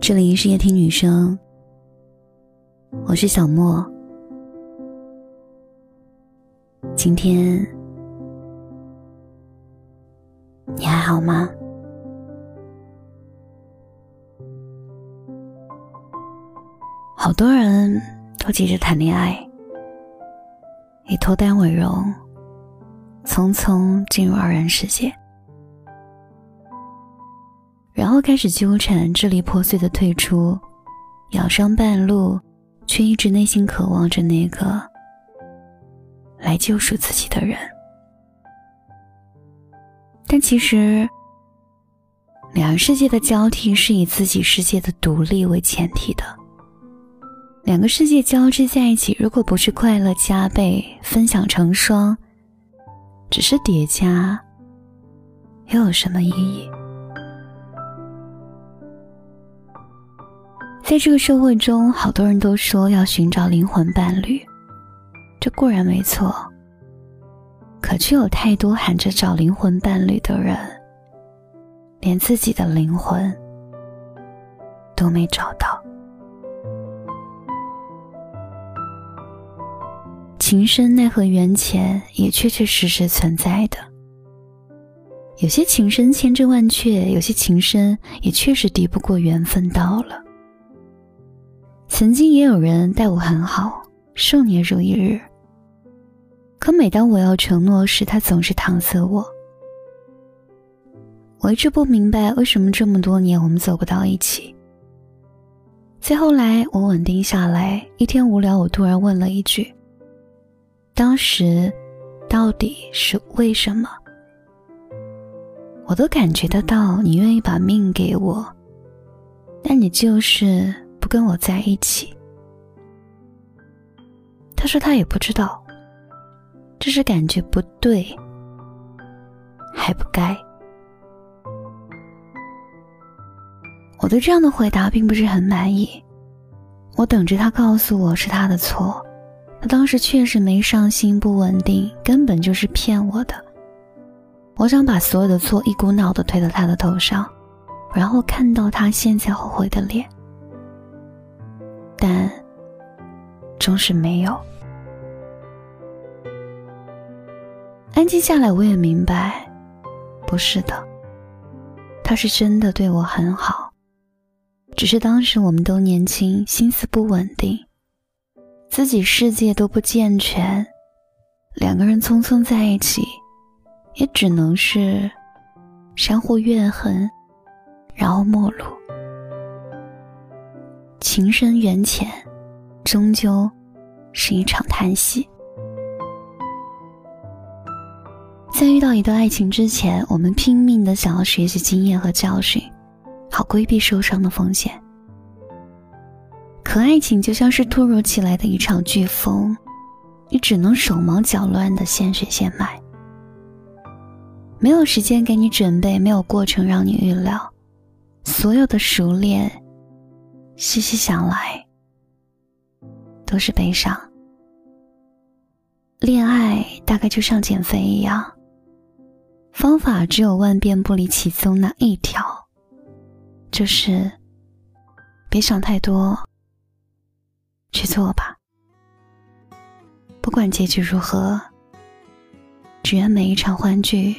这里是夜听女生，我是小莫。今天你还好吗？好多人都急着谈恋爱，以脱单为荣，匆匆进入二人世界。然后开始纠缠，支离破碎的退出，咬伤半路，却一直内心渴望着那个来救赎自己的人。但其实，两个世界的交替是以自己世界的独立为前提的。两个世界交织在一起，如果不是快乐加倍、分享成双，只是叠加，又有什么意义？在这个社会中，好多人都说要寻找灵魂伴侣，这固然没错。可却有太多喊着找灵魂伴侣的人，连自己的灵魂都没找到。情深奈何缘浅，也确确实实存在的。有些情深千真万确，有些情深也确实敌不过缘分到了。曾经也有人待我很好，数年如一日。可每当我要承诺时，他总是搪塞我。我一直不明白为什么这么多年我们走不到一起。再后来，我稳定下来，一天无聊，我突然问了一句：“当时到底是为什么？”我都感觉得到，你愿意把命给我，但你就是。不跟我在一起，他说他也不知道，只是感觉不对，还不该。我对这样的回答并不是很满意，我等着他告诉我是他的错，他当时确实没上心，不稳定，根本就是骗我的。我想把所有的错一股脑的推到他的头上，然后看到他现在后悔的脸。但终是没有。安静下来，我也明白，不是的，他是真的对我很好，只是当时我们都年轻，心思不稳定，自己世界都不健全，两个人匆匆在一起，也只能是相互怨恨，然后陌路。情深缘浅，终究是一场叹息。在遇到一段爱情之前，我们拼命的想要学习经验和教训，好规避受伤的风险。可爱情就像是突如其来的一场飓风，你只能手忙脚乱的现学现卖，没有时间给你准备，没有过程让你预料，所有的熟练。细细想来，都是悲伤。恋爱大概就像减肥一样，方法只有万变不离其宗那一条，就是别想太多，去做吧。不管结局如何，只愿每一场欢聚，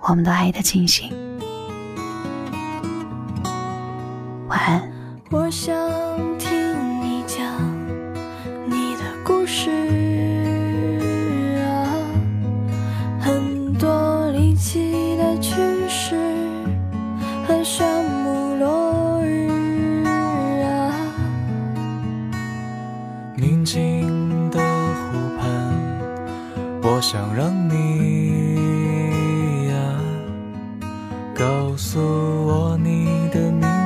我们都爱得尽兴。安。我想听你讲你的故事啊，很多离奇的趣事和炫目落日啊。宁静的湖畔，我想让你呀告诉我你的名。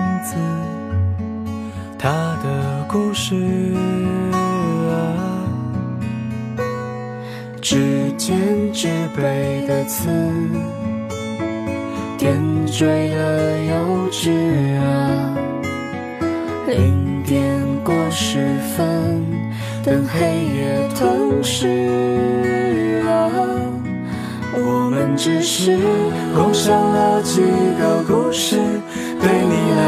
他的故事啊，指尖纸背的刺，点缀了幼稚啊，零点过十分，等黑夜吞噬啊，我们只是共享了几个故事。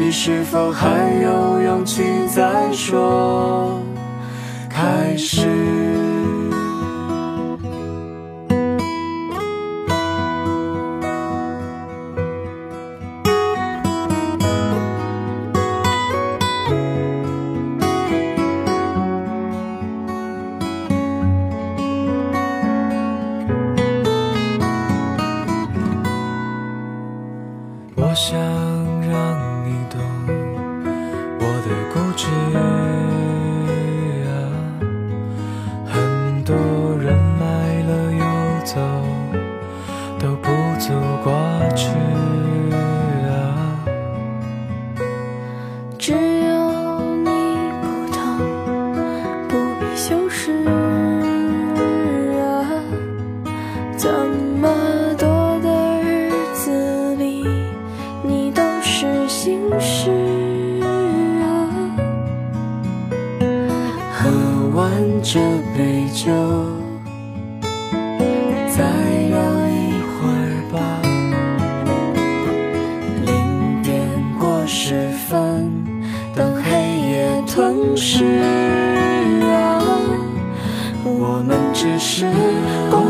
你是否还有勇气再说？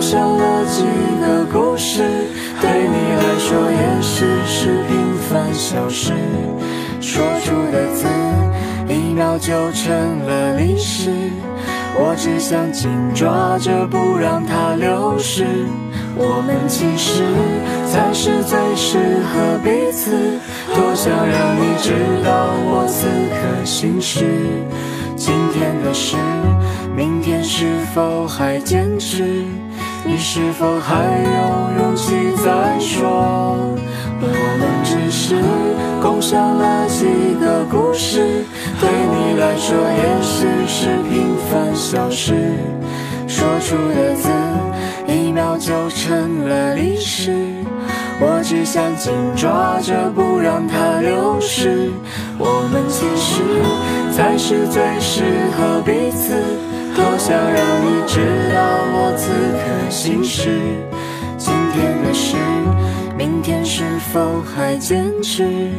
共享了几个故事，对你来说也许是平凡小事。说出的字，一秒就成了历史。我只想紧抓着，不让它流逝。我们其实才是最适合彼此。多想让你知道我此刻心事。今天的事，明天是否还坚持？你是否还有勇气再说？我们只是共享了几个故事，对你来说也许是平凡小事。说出的字，一秒就成了历史。我只想紧抓着，不让它流逝。我们其实才是最适合彼此。多想让你知道我此刻心事。今天的事，明天是否还坚持？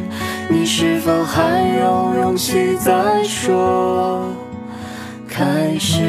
你是否还有勇气再说开始？